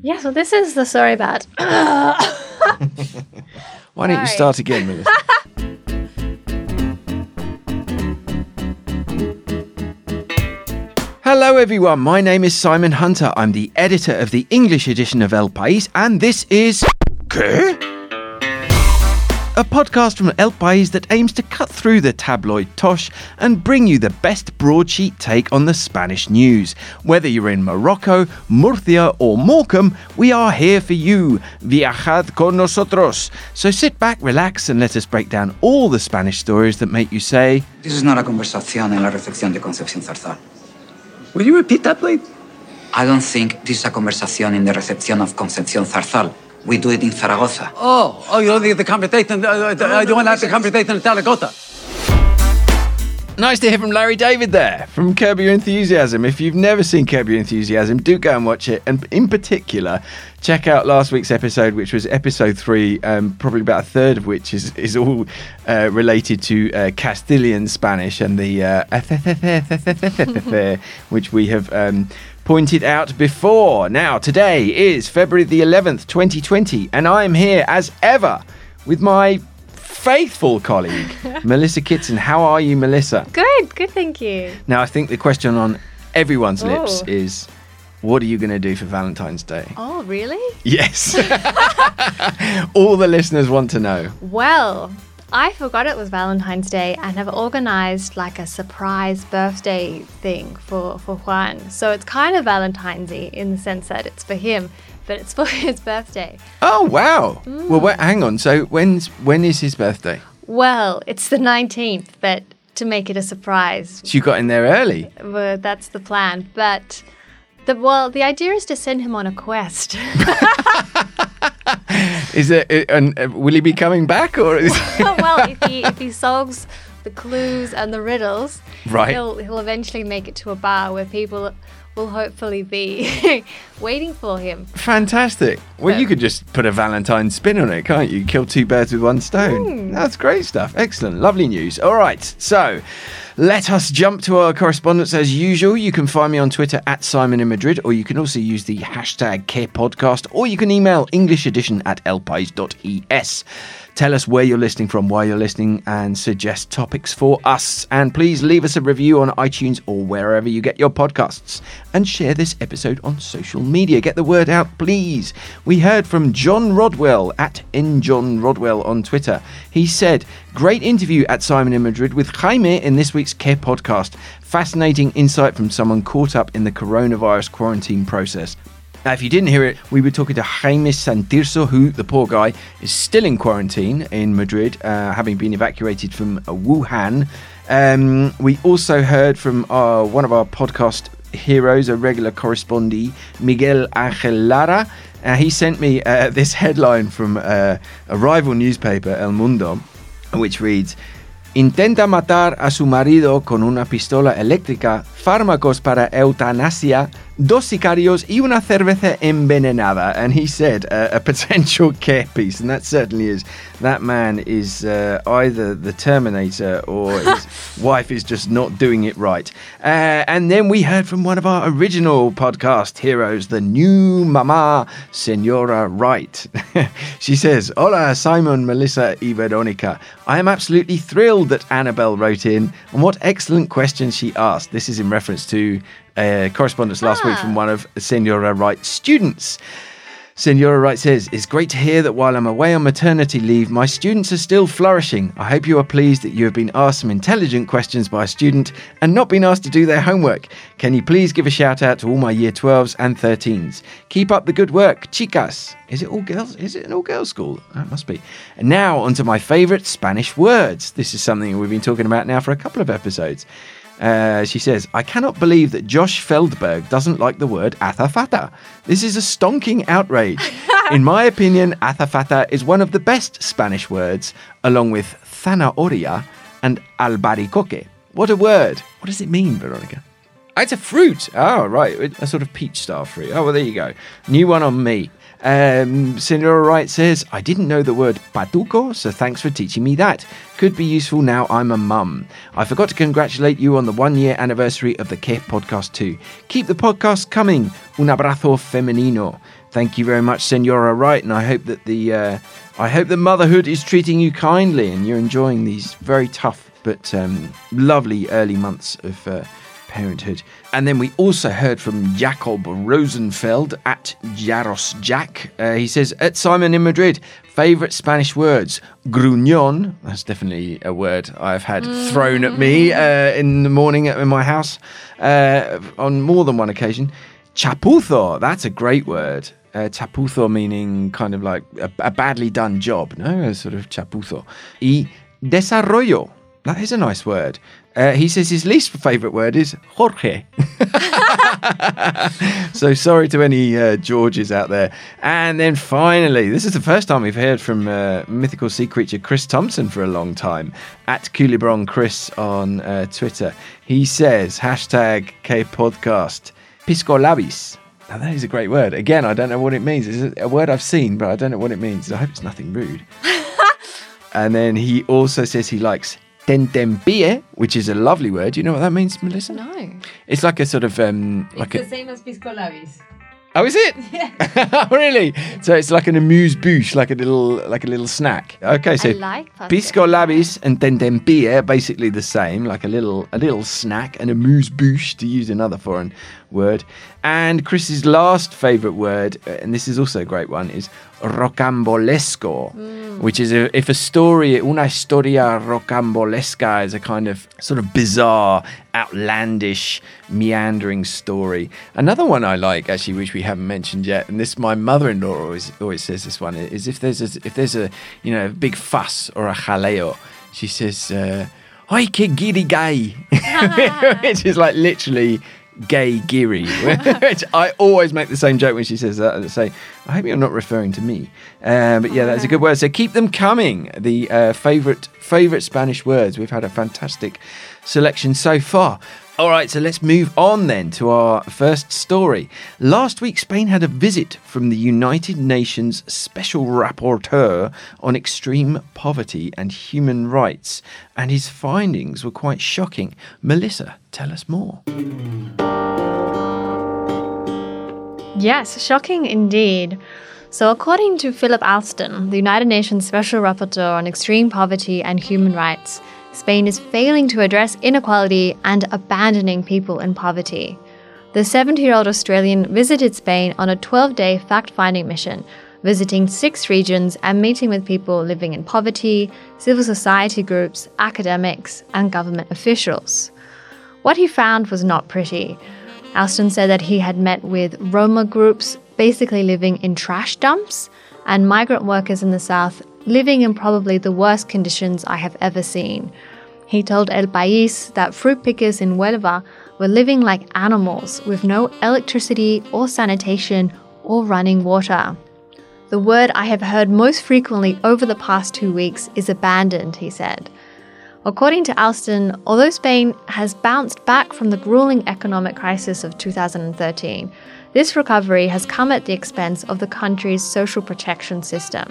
Yeah, so this is the sorry bad. Why don't you Sorry. start again, Melissa? Hello, everyone. My name is Simon Hunter. I'm the editor of the English edition of El País, and this is. ¿Qué? A podcast from El País that aims to cut through the tabloid tosh and bring you the best broadsheet take on the Spanish news. Whether you're in Morocco, Murcia, or Morecambe, we are here for you. Viajad con nosotros. So sit back, relax, and let us break down all the Spanish stories that make you say, This is not a conversación en la recepción de Concepción Zarzal. Will you repeat that, please? I don't think this is a conversation in the reception of Concepción Zarzal. We do it in Zaragoza. Oh, oh, you know, the, the conversation, uh, uh, uh, you want to have the conversation in Zaragoza. Nice to hear from Larry David there from Curb Your Enthusiasm. If you've never seen Curb Your Enthusiasm, do go and watch it. And in particular, check out last week's episode, which was episode three, um, probably about a third of which is, is all uh, related to uh, Castilian Spanish and the uh, which we have um, pointed out before. Now, today is February the 11th, 2020, and I am here as ever with my faithful colleague, Melissa Kitson. How are you, Melissa? good, good, thank you. Now, I think the question on everyone's oh. lips Oh. is what are you going to do for Valentine's Day? Oh, really? Yes. All the listeners want to know. Well, I forgot it was Valentine's Day and have organized like a surprise birthday thing for, for Juan. So it's kind of Valentine's y in the sense that it's for him, but it's for his birthday. Oh, wow. Mm. Well, wait, hang on. So, when's when is his birthday? Well, it's the 19th, but to make it a surprise, So you got in there early. well, that's the plan. But the well, the idea is to send him on a quest. Is it? And uh, will he be coming back, or is? well, if he if he solves the clues and the riddles, Right. he'll he'll eventually make it to a bar where people will hopefully be waiting for him. Fantastic. Well, you could just put a Valentine spin on it, can't you? Kill two birds with one stone. That's great stuff. Excellent. Lovely news. All right. So let us jump to our correspondence as usual. You can find me on Twitter at Simon in Madrid, or you can also use the hashtag QuePodcast, or you can email English edition at elpais.es. Tell us where you're listening from, why you're listening, and suggest topics for us. And please leave us a review on iTunes or wherever you get your podcasts. And share this episode on social media. Get the word out, please. We heard from John Rodwell at njohnrodwell on Twitter. He said, Great interview at Simon in Madrid with Jaime in this week's Qué podcast. Fascinating insight from someone caught up in the coronavirus quarantine process. Now, if you didn't hear it, we were talking to Jaime Santirso, who, the poor guy, is still in quarantine in Madrid, uh, having been evacuated from uh, Wuhan. Um, we also heard from uh, one of our podcast heroes, a regular correspondee, Miguel Angel Lara. Uh, he sent me uh, this headline from uh, a rival newspaper, El Mundo, which reads Intenta matar a su marido con una pistola eléctrica, fármacos para eutanasia, dos sicarios y una cerveza envenenada. And he said uh, a potential Qué piece, and that certainly is. That man is uh, either the Terminator or his wife is just not doing it right. Uh, and then we heard from one of our original podcast heroes, the new mama, Senora Wright. she says, Hola, Simon, Melissa, y Veronica. I am absolutely thrilled that Annabelle wrote in, and what excellent questions she asked. This is in reference to uh, correspondence last week Ah. from one of Senora Wright's students. Senora Wright says, It's great to hear that while I'm away on maternity leave, my students are still flourishing. I hope you are pleased that you have been asked some intelligent questions by a student and not been asked to do their homework. Can you please give a shout out to all my year 12s and 13s? Keep up the good work, chicas. Is it all girls? Is it an all girls school? Oh, it must be. And now, onto my favorite Spanish words. This is something we've been talking about now for a couple of episodes. Uh, she says, I cannot believe that Josh Feldberg doesn't like the word azafata. This is a stonking outrage. In my opinion, azafata is one of the best Spanish words, along with zanahoria and albaricoque. What a word. What does it mean, Veronica? It's a fruit. Oh, right. A sort of peach style fruit. Oh, well, there you go. New one on me. Um, Senora Wright says, I didn't know the word patuco, so thanks for teaching me that. Could be useful now I'm a mum. I forgot to congratulate you on the one year anniversary of the Qué podcast too. Keep the podcast coming. Un abrazo femenino. Thank you very much, Senora Wright, and I hope that the uh, I hope that motherhood is treating you kindly and you're enjoying these very tough but um, lovely early months of uh, parenthood. And then we also heard from Jacob Rosenfeld at Jaros Jack. Uh, he says, At Simon in Madrid, favourite Spanish words. Gruñón, that's definitely a word I've had thrown at me uh, in the morning in my house uh, on more than one occasion. Chapuzo, that's a great word. Uh, chapuzo meaning kind of like a, a badly done job, no? A sort of chapuzo. Y desarrollo, that is a nice word. Uh, he says his least favourite word is Jorge. so sorry to any uh, Georges out there. And then finally, this is the first time we've heard from uh, mythical sea creature Chris Thompson for a long time at Culebron Chris on uh, Twitter. He says hashtag K podcast piscolabis. Now that is a great word. Again, I don't know what it means. It's a word I've seen, but I don't know what it means. I hope it's nothing rude. and then he also says he likes tentempie, which is a lovely word. Do you know what that means, Melissa? No. It's like a sort of um, like it's a. same as piscolabis. Oh, is it? Yeah. really? So it's like an amuse bouche, like a little, like a little snack. Okay, so I like piscolabis and tentempie are basically the same, like a little, a little snack, an amuse bouche to use another foreign word. And Chris's last favourite word, uh, and this is also a great one, is rocambolesco, which is a, if a story, una historia rocambolesca is a kind of sort of bizarre, outlandish, meandering story. Another one I like actually, which we haven't mentioned yet, and this my mother-in-law always always says this one is if there's a, if there's a you know a big fuss or a jaleo, she says. Uh, que giri gay, which is like literally gay Geary. which I always make the same joke when she says that. And say, I hope you're not referring to me. Uh, but yeah, that's a good word. So keep them coming. The uh, favorite favorite Spanish words. We've had a fantastic selection so far. All right, so let's move on then to our first story. Last week, Spain had a visit from the United Nations Special Rapporteur on Extreme Poverty and Human Rights, and his findings were quite shocking. Melissa, tell us more. Yes, shocking indeed. So, according to Philip Alston, the United Nations Special Rapporteur on Extreme Poverty and Human Rights, Spain is failing to address inequality and abandoning people in poverty. The 70 year old Australian visited Spain on a 12 day fact finding mission, visiting six regions and meeting with people living in poverty, civil society groups, academics, and government officials. What he found was not pretty. Alston said that he had met with Roma groups basically living in trash dumps and migrant workers in the south living in probably the worst conditions I have ever seen. He told El País that fruit pickers in Huelva were living like animals with no electricity or sanitation or running water. The word I have heard most frequently over the past two weeks is abandoned, he said. According to Alston, although Spain has bounced back from the grueling economic crisis of 2013, this recovery has come at the expense of the country's social protection system.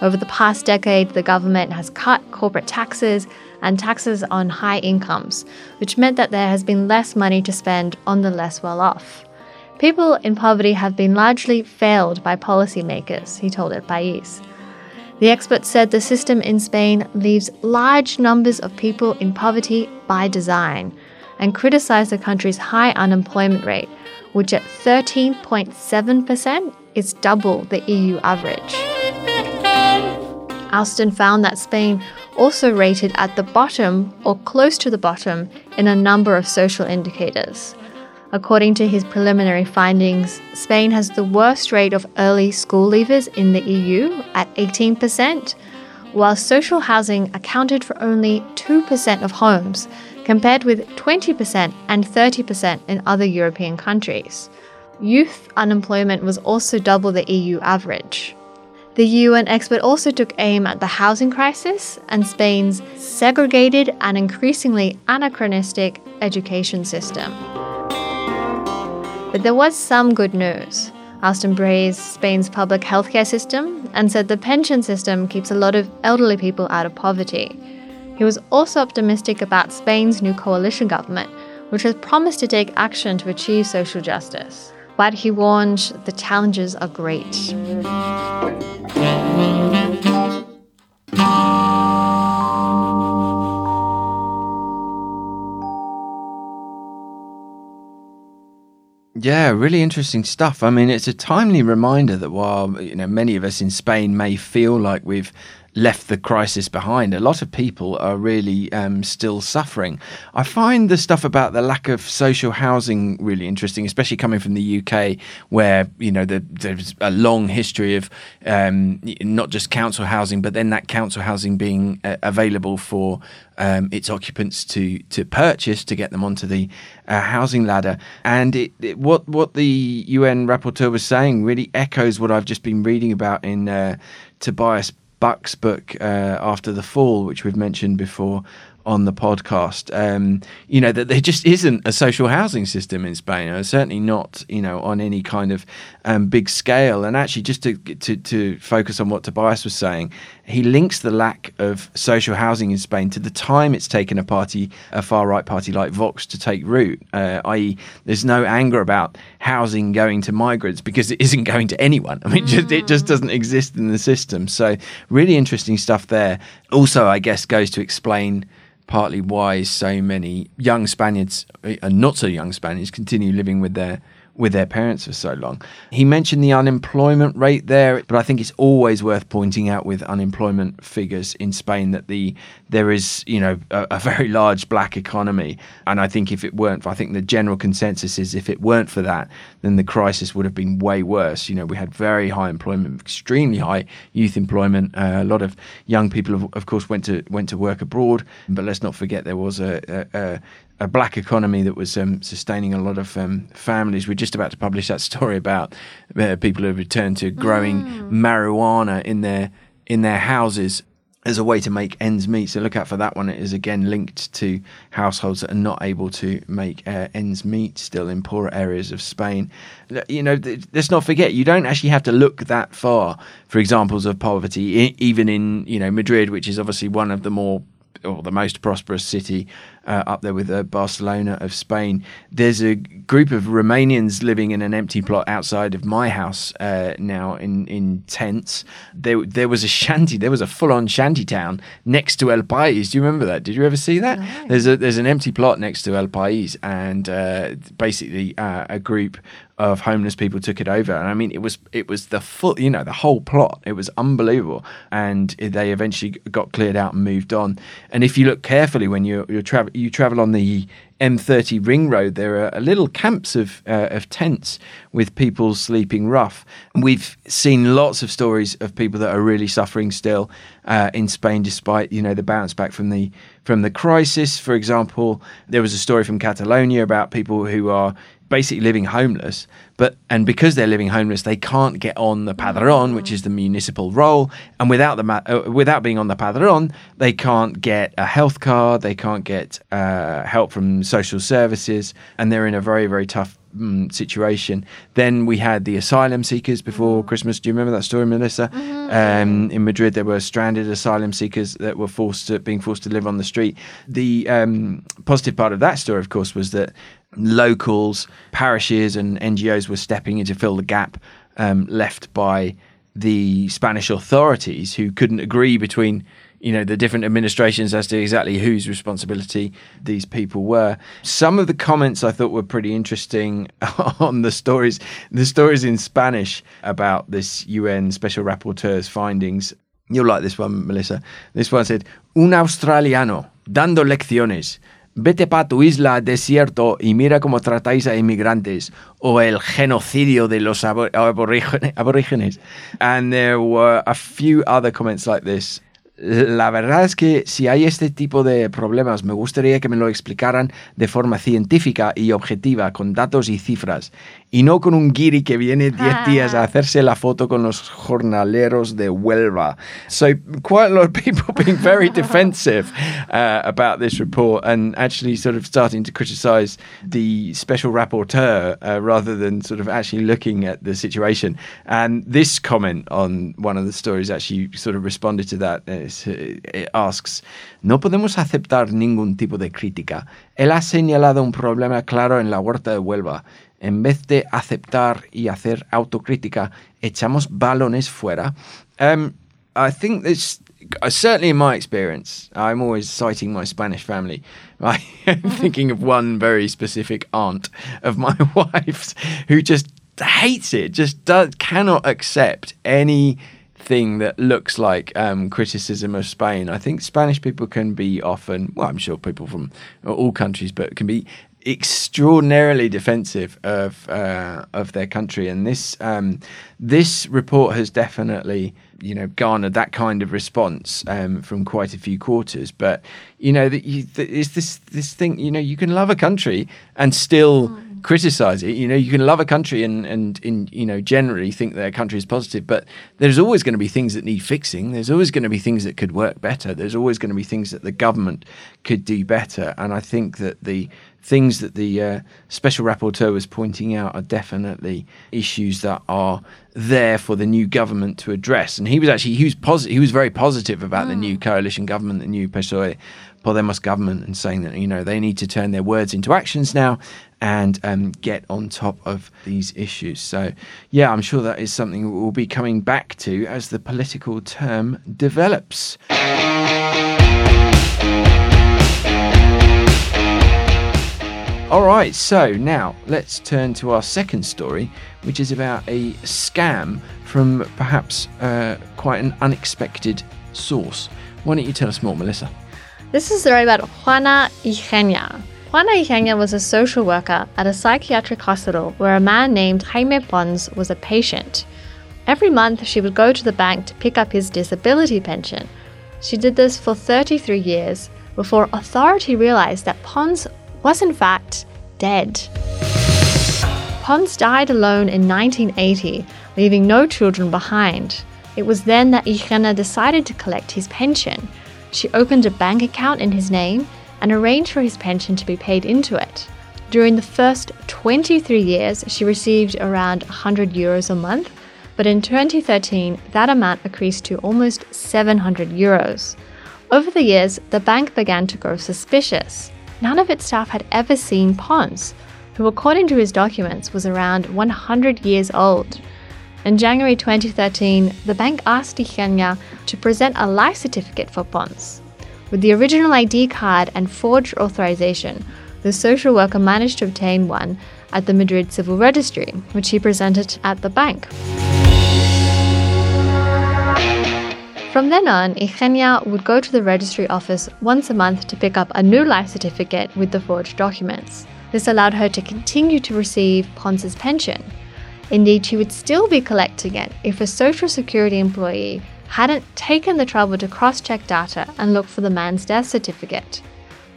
Over the past decade, the government has cut corporate taxes and taxes on high incomes, which meant that there has been less money to spend on the less well off. People in poverty have been largely failed by policymakers, he told El País. The expert said the system in Spain leaves large numbers of people in poverty by design and criticized the country's high unemployment rate, which at 13.7% is double the EU average. Alston found that Spain also rated at the bottom or close to the bottom in a number of social indicators. According to his preliminary findings, Spain has the worst rate of early school leavers in the EU at 18%, while social housing accounted for only 2% of homes, compared with 20% and 30% in other European countries. Youth unemployment was also double the EU average. The UN expert also took aim at the housing crisis and Spain's segregated and increasingly anachronistic education system. But there was some good news. Alston praised Spain's public healthcare system and said the pension system keeps a lot of elderly people out of poverty. He was also optimistic about Spain's new coalition government, which has promised to take action to achieve social justice. But he warned the challenges are great. Yeah, really interesting stuff. I mean, it's a timely reminder that while you know many of us in Spain may feel like we've left the crisis behind. A lot of people are really um, still suffering. I find the stuff about the lack of social housing really interesting, especially coming from the UK, where you know the, there's a long history of um, not just council housing, but then that council housing being uh, available for um, its occupants to to purchase to get them onto the uh, housing ladder. And it, it, what what the UN rapporteur was saying really echoes what I've just been reading about in uh, Tobias Buck's book uh, after the fall, which we've mentioned before, on the podcast. Um, you know that there just isn't a social housing system in Spain, or certainly not you know on any kind of um, big scale. And actually, just to, to to focus on what Tobias was saying, he links the lack of social housing in Spain to the time it's taken a party, a far right party like Vox, to take root. Uh, i.e., there's no anger about housing going to migrants because it isn't going to anyone. I mean, mm. just, it just doesn't exist in the system. So really interesting stuff there. Also, I guess goes to explain partly why so many young Spaniards and uh, not so young Spaniards continue living with their with their parents for so long. He mentioned the unemployment rate there, but I think it's always worth pointing out with unemployment figures in Spain that the there is, you know, a, a very large black economy, and I think if it weren't, I think the general consensus is if it weren't for that, then the crisis would have been way worse. You know, we had very high employment, extremely high youth employment. Uh, a lot of young people, of, of, course, went to went to work abroad, but let's not forget there was a, a, a black economy that was um, sustaining a lot of um, families. We're just about to publish that story about uh, people who have returned to growing mm. marijuana in their in their houses as a way to make ends meet. So look out for that one. It is again linked to households that are not able to make uh, ends meet still in poorer areas of Spain. You know, th- let's not forget you don't actually have to look that far for examples of poverty, I- even in you know Madrid, which is obviously one of the more or the most prosperous city uh, up there with uh, Barcelona of Spain. There's a group of Romanians living in an empty plot outside of my house uh, now in, in tents. There, there was a shanty, there was a full on shanty town next to El País. Do you remember that? Did you ever see that? No. There's, a, there's an empty plot next to El País, and uh, basically uh, a group of homeless people took it over. And I mean, it was it was the full, you know, the whole plot. It was unbelievable, and they eventually got cleared out and moved on. And if you look carefully when you're you're travel you travel on the M30 ring road, there are little camps of uh, of tents with people sleeping rough. And we've seen lots of stories of people that are really suffering still uh, in Spain, despite you know the bounce back from the from the crisis. For example, there was a story from Catalonia about people who are basically living homeless but and because they're living homeless they can't get on the padron which is the municipal roll and without the uh, without being on the padron they can't get a health card they can't get uh, help from social services and they're in a very very tough um, situation. Then we had the asylum seekers before christmas. Do you remember that story melissa? Mm-hmm. um, in madrid there were stranded asylum seekers that were forced to being forced to live on the street. The um, positive part of that story of course was that locals, parishes, and NGOs were stepping in to fill the gap um, left by the Spanish authorities, who couldn't agree between you know the different administrations as to exactly whose responsibility these people were. Some of the comments I thought were pretty interesting on the stories, the stories in Spanish about this UN special rapporteur's findings. You'll like this one, Melissa. This one said, "Un australiano dando lecciones." Vete para tu isla, desierto, y mira cómo tratáis a inmigrantes, o el genocidio de los aborígenes. And there were a few other comments like this. La verdad es que si hay este tipo de problemas, me gustaría que me lo explicaran de forma científica y objetiva, con datos y cifras, y no con un guiri que viene 10 días a hacerse la foto con los jornaleros de Huelva. So, quite a lot of people being very defensive uh, about this report and actually sort of starting to criticize the special rapporteur uh, rather than sort of actually looking at the situation. And this comment on one of the stories actually sort of responded to that. It Eh, eh, asks, no podemos aceptar ningún tipo de crítica. Él ha señalado un problema claro en la huerta de Huelva. En vez de aceptar y hacer autocrítica, echamos balones fuera. Um, I think this, uh, certainly in my experience, I'm always citing my Spanish family. I'm thinking of one very specific aunt of my wife's who just hates it, just does, cannot accept any thing that looks like um, criticism of Spain. I think Spanish people can be often, well, I'm sure people from all countries, but can be extraordinarily defensive of uh, of their country, and this um, this report has definitely you know garnered that kind of response um, from quite a few quarters. But you know, that is this this thing. You know, you can love a country and still. Mm criticize it. You know, you can love a country and and in you know generally think their country is positive, but there's always going to be things that need fixing. There's always going to be things that could work better. There's always going to be things that the government could do better. And I think that the things that the uh, special rapporteur was pointing out are definitely issues that are there for the new government to address. And he was actually he was positive. He was very positive about mm. the new coalition government, the new PSOE Podemos government, and saying that you know they need to turn their words into actions now and um, get on top of these issues. So, yeah, I'm sure that is something we'll be coming back to as the political term develops. All right, so now let's turn to our second story, which is about a scam from perhaps uh, quite an unexpected source. Why don't you tell us more, Melissa? This is a story about Juana Igenia. Juana Igenia was a social worker at a psychiatric hospital where a man named Jaime Pons was a patient. Every month, she would go to the bank to pick up his disability pension. She did this for 33 years before authority realized that Pons was in fact dead. Pons died alone in 1980, leaving no children behind. It was then that Igenia decided to collect his pension. She opened a bank account in his name and arranged for his pension to be paid into it. During the first 23 years, she received around 100 euros a month, but in 2013, that amount increased to almost 700 euros. Over the years, the bank began to grow suspicious none of its staff had ever seen Pons, who, according to his documents, was around 100 years old. In January 2013, the bank asked Igenia to present a life certificate for Pons. With the original ID card and forged authorization, the social worker managed to obtain one at the Madrid Civil Registry, which he presented at the bank. From then on, Igenia would go to the registry office once a month to pick up a new life certificate with the forged documents. This allowed her to continue to receive Pons's pension. Indeed, she would still be collecting it if a Social Security employee hadn't taken the trouble to cross check data and look for the man's death certificate.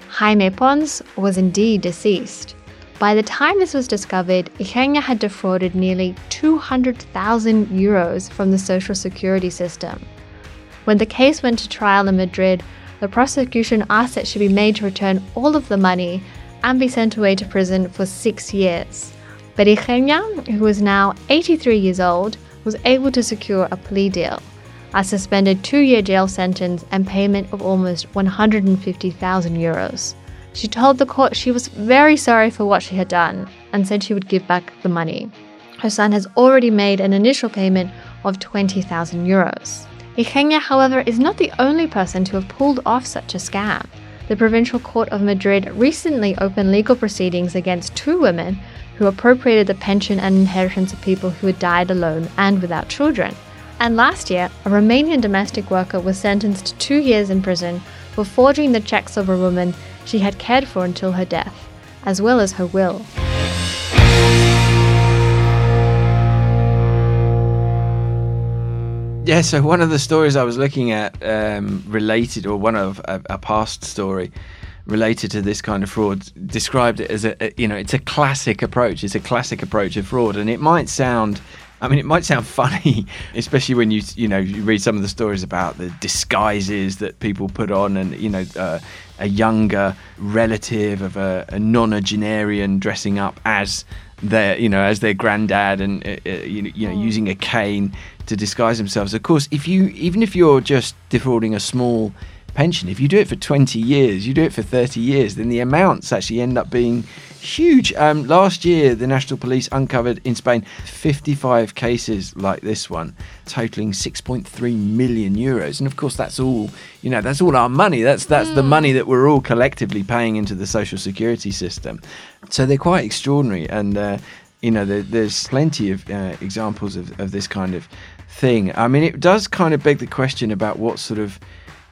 Jaime Pons was indeed deceased. By the time this was discovered, Igenia had defrauded nearly 200,000 euros from the Social Security system. When the case went to trial in Madrid, the prosecution asked that she be made to return all of the money and be sent away to prison for six years. But Igenia, who was now 83 years old, was able to secure a plea deal, a suspended two year jail sentence, and payment of almost 150,000 euros. She told the court she was very sorry for what she had done and said she would give back the money. Her son has already made an initial payment of 20,000 euros. Igenia, however, is not the only person to have pulled off such a scam. The Provincial Court of Madrid recently opened legal proceedings against two women who appropriated the pension and inheritance of people who had died alone and without children. And last year, a Romanian domestic worker was sentenced to two years in prison for forging the checks of a woman she had cared for until her death, as well as her will. Yeah, so one of the stories I was looking at um, related, or one of a, a, past story related to this kind of fraud, described it as a, a, you know, it's a classic approach. It's a classic approach of fraud, and it might sound. I mean, it might sound funny, especially when you you know you read some of the stories about the disguises that people put on, and you know, uh, a younger relative of a, a nonagenarian dressing up as their you know as their granddad and uh, uh, you, you know mm. using a cane to disguise themselves. Of course, if you even if you're just defrauding a small pension, if you do it for 20 years, you do it for 30 years, then the amounts actually end up being huge. Um, last year, the National Police uncovered in Spain 55 cases like this one, totaling 6.3 million euros. And of course, that's all you know. That's all our money. That's that's mm. the money that we're all collectively paying into the social security system. So they're quite extraordinary, and uh, you know, there, there's plenty of uh, examples of, of this kind of thing. I mean, it does kind of beg the question about what sort of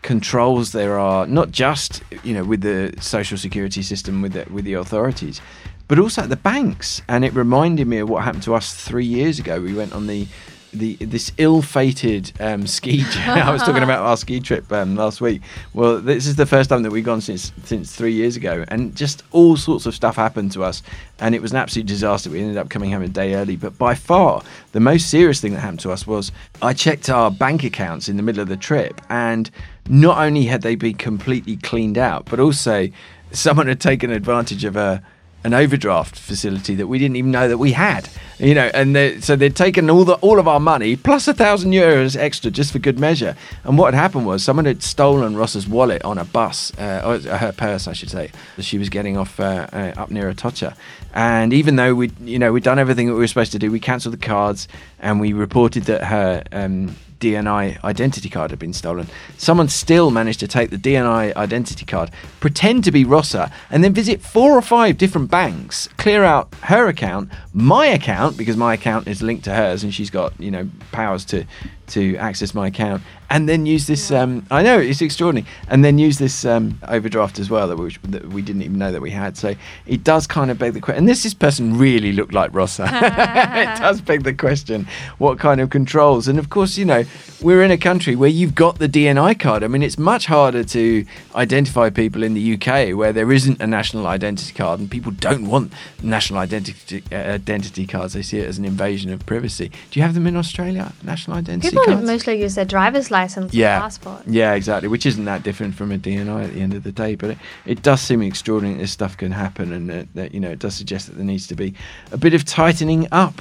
controls there are, not just you know with the social security system with the, with the authorities, but also at the banks. And it reminded me of what happened to us three years ago. We went on the the this ill-fated um, ski. I was talking about our ski trip um, last week. Well, this is the first time that we've gone since since three years ago, and just all sorts of stuff happened to us, and it was an absolute disaster. We ended up coming home a day early, but by far the most serious thing that happened to us was I checked our bank accounts in the middle of the trip, and not only had they been completely cleaned out, but also someone had taken advantage of a an overdraft facility that we didn't even know that we had. You know, and they, so they'd taken all the all of our money plus a thousand euros extra just for good measure. And what had happened was someone had stolen Rosa's wallet on a bus, uh, or her purse, I should say. She was getting off uh, uh, up near Atocha, and even though we, you know, we'd done everything that we were supposed to do, we cancelled the cards and we reported that her. Um, DNI identity card had been stolen. Someone still managed to take the DNI identity card, pretend to be Rosa, and then visit four or five different banks, clear out her account, my account, because my account is linked to hers and she's got, you know, powers to to access my account, and then use this. Um, I know it's extraordinary, and then use this um, overdraft as well that we, that we didn't even know that we had. So it does kind of beg the question. And this this person really looked like Rosa. it does beg the question: what kind of controls? And of course, you know, we're in a country where you've got the DNI card. I mean, it's much harder to identify people in the UK where there isn't a national identity card, and people don't want national identity uh, identity cards. They see it as an invasion of privacy. Do you have them in Australia? National identity cards? people cards? mostly use their driver's license yeah. passport. Yeah, exactly. Which isn't that different from a DNI at the end of the day, but it, it does seem extraordinary that this stuff can happen, and that, that you know it does suggest that there needs to be a bit of tightening up.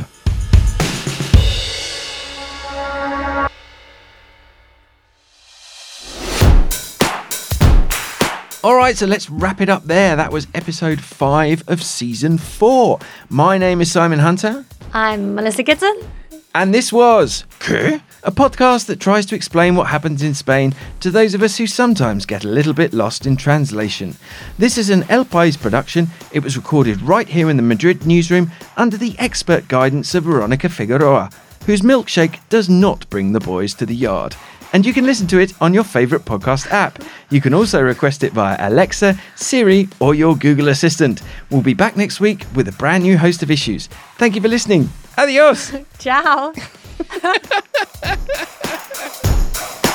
All right, so let's wrap it up there. That was episode five of season four. My name is Simon Hunter. I'm Melissa Kitson. And this was a podcast that tries to explain what happens in Spain to those of us who sometimes get a little bit lost in translation. This is an El País production. It was recorded right here in the Madrid newsroom under the expert guidance of Veronica Figueroa, whose milkshake does not bring the boys to the yard and you can listen to it on your favourite podcast app. You can also request it via Alexa, Siri, or your Google Assistant. We'll be back next week with a brand new host of issues. Thank you for listening. Adios. Ciao. Ha ha ha ha ha!